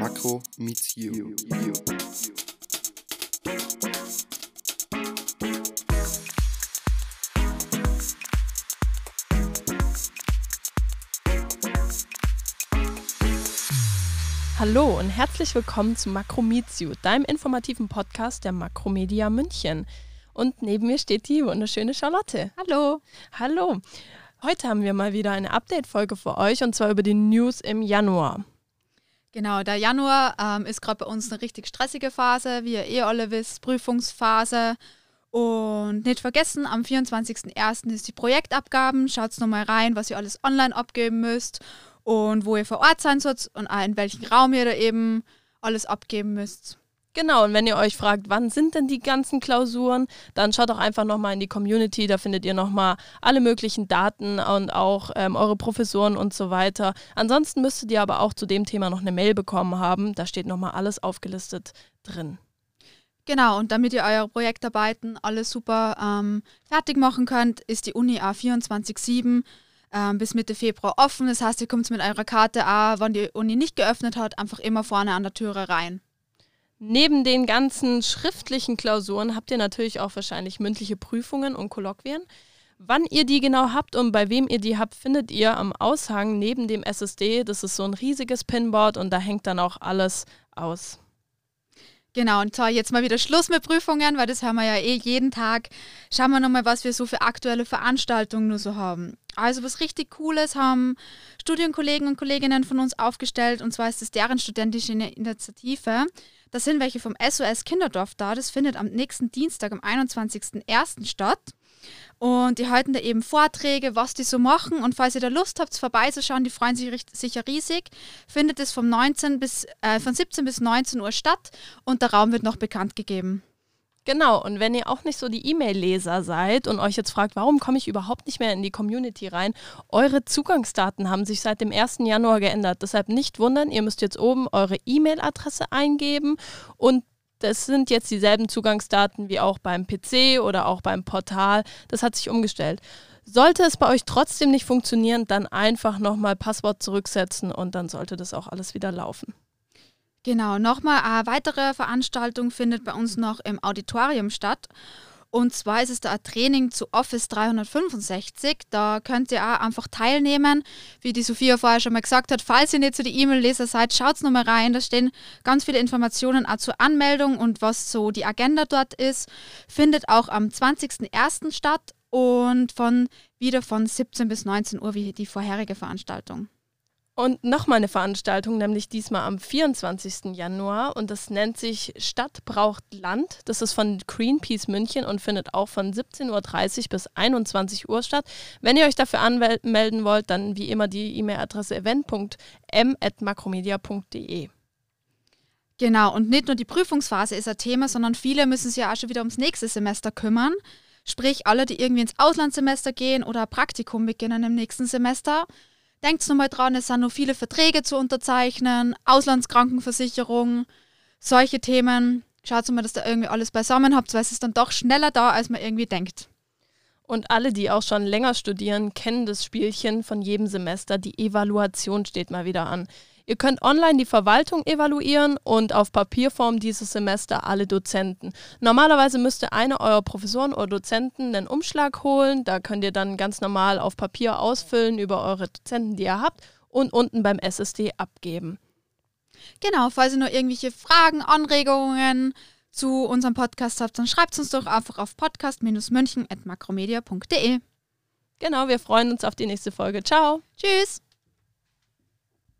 Makro meets you. Hallo und herzlich willkommen zu Makro Meets You, deinem informativen Podcast der Makromedia München. Und neben mir steht die wunderschöne Charlotte. Hallo. Hallo. Heute haben wir mal wieder eine Update-Folge für euch und zwar über die News im Januar. Genau, der Januar ähm, ist gerade bei uns eine richtig stressige Phase, wie ihr eh alle wisst, Prüfungsphase. Und nicht vergessen, am 24.01. ist die Projektabgaben. Schaut nochmal rein, was ihr alles online abgeben müsst und wo ihr vor Ort sein sollt und in welchem Raum ihr da eben alles abgeben müsst. Genau, und wenn ihr euch fragt, wann sind denn die ganzen Klausuren, dann schaut doch einfach nochmal in die Community, da findet ihr nochmal alle möglichen Daten und auch ähm, eure Professoren und so weiter. Ansonsten müsstet ihr aber auch zu dem Thema noch eine Mail bekommen haben, da steht nochmal alles aufgelistet drin. Genau, und damit ihr eure Projektarbeiten alles super ähm, fertig machen könnt, ist die Uni A24-7 ähm, bis Mitte Februar offen. Das heißt, ihr kommt mit eurer Karte auch, wenn die Uni nicht geöffnet hat, einfach immer vorne an der Türe rein. Neben den ganzen schriftlichen Klausuren habt ihr natürlich auch wahrscheinlich mündliche Prüfungen und Kolloquien. Wann ihr die genau habt und bei wem ihr die habt, findet ihr am Aushang neben dem SSD. Das ist so ein riesiges Pinboard und da hängt dann auch alles aus. Genau, und zwar jetzt mal wieder Schluss mit Prüfungen, weil das haben wir ja eh jeden Tag. Schauen wir nochmal, was wir so für aktuelle Veranstaltungen nur so haben. Also was richtig Cooles haben Studienkollegen und Kolleginnen von uns aufgestellt und zwar ist es deren studentische Initiative. Da sind welche vom SOS Kinderdorf da. Das findet am nächsten Dienstag, am 21.01. statt. Und die halten da eben Vorträge, was die so machen. Und falls ihr da Lust habt, vorbeizuschauen, die freuen sich sicher riesig. Findet es vom 19 bis, äh, von 17 bis 19 Uhr statt und der Raum wird noch bekannt gegeben. Genau, und wenn ihr auch nicht so die E-Mail-Leser seid und euch jetzt fragt, warum komme ich überhaupt nicht mehr in die Community rein, eure Zugangsdaten haben sich seit dem 1. Januar geändert. Deshalb nicht wundern, ihr müsst jetzt oben eure E-Mail-Adresse eingeben und das sind jetzt dieselben Zugangsdaten wie auch beim PC oder auch beim Portal. Das hat sich umgestellt. Sollte es bei euch trotzdem nicht funktionieren, dann einfach nochmal Passwort zurücksetzen und dann sollte das auch alles wieder laufen. Genau, nochmal eine weitere Veranstaltung findet bei uns noch im Auditorium statt. Und zwar ist es da ein Training zu Office 365. Da könnt ihr auch einfach teilnehmen. Wie die Sophia vorher schon mal gesagt hat, falls ihr nicht zu so die E-Mail-Leser seid, schaut nochmal rein. Da stehen ganz viele Informationen auch zur Anmeldung und was so die Agenda dort ist. Findet auch am 20.01. statt und von wieder von 17 bis 19 Uhr wie die vorherige Veranstaltung. Und nochmal eine Veranstaltung, nämlich diesmal am 24. Januar. Und das nennt sich Stadt braucht Land. Das ist von Greenpeace München und findet auch von 17.30 Uhr bis 21 Uhr statt. Wenn ihr euch dafür anmelden wollt, dann wie immer die E-Mail-Adresse event.m.makromedia.de. Genau, und nicht nur die Prüfungsphase ist ein Thema, sondern viele müssen sich ja auch schon wieder ums nächste Semester kümmern. Sprich, alle, die irgendwie ins Auslandssemester gehen oder Praktikum beginnen im nächsten Semester. Denkt nochmal dran, es sind noch viele Verträge zu unterzeichnen, Auslandskrankenversicherung, solche Themen. Schaut mal, dass ihr irgendwie alles beisammen habt, weil es ist dann doch schneller da, als man irgendwie denkt. Und alle, die auch schon länger studieren, kennen das Spielchen von jedem Semester. Die Evaluation steht mal wieder an. Ihr könnt online die Verwaltung evaluieren und auf Papierform dieses Semester alle Dozenten. Normalerweise müsste einer eurer Professoren oder Dozenten einen Umschlag holen. Da könnt ihr dann ganz normal auf Papier ausfüllen über eure Dozenten, die ihr habt und unten beim SSD abgeben. Genau, falls ihr noch irgendwelche Fragen, Anregungen zu unserem Podcast habt, dann schreibt uns doch einfach auf podcast-münchen.makromedia.de. Genau, wir freuen uns auf die nächste Folge. Ciao. Tschüss.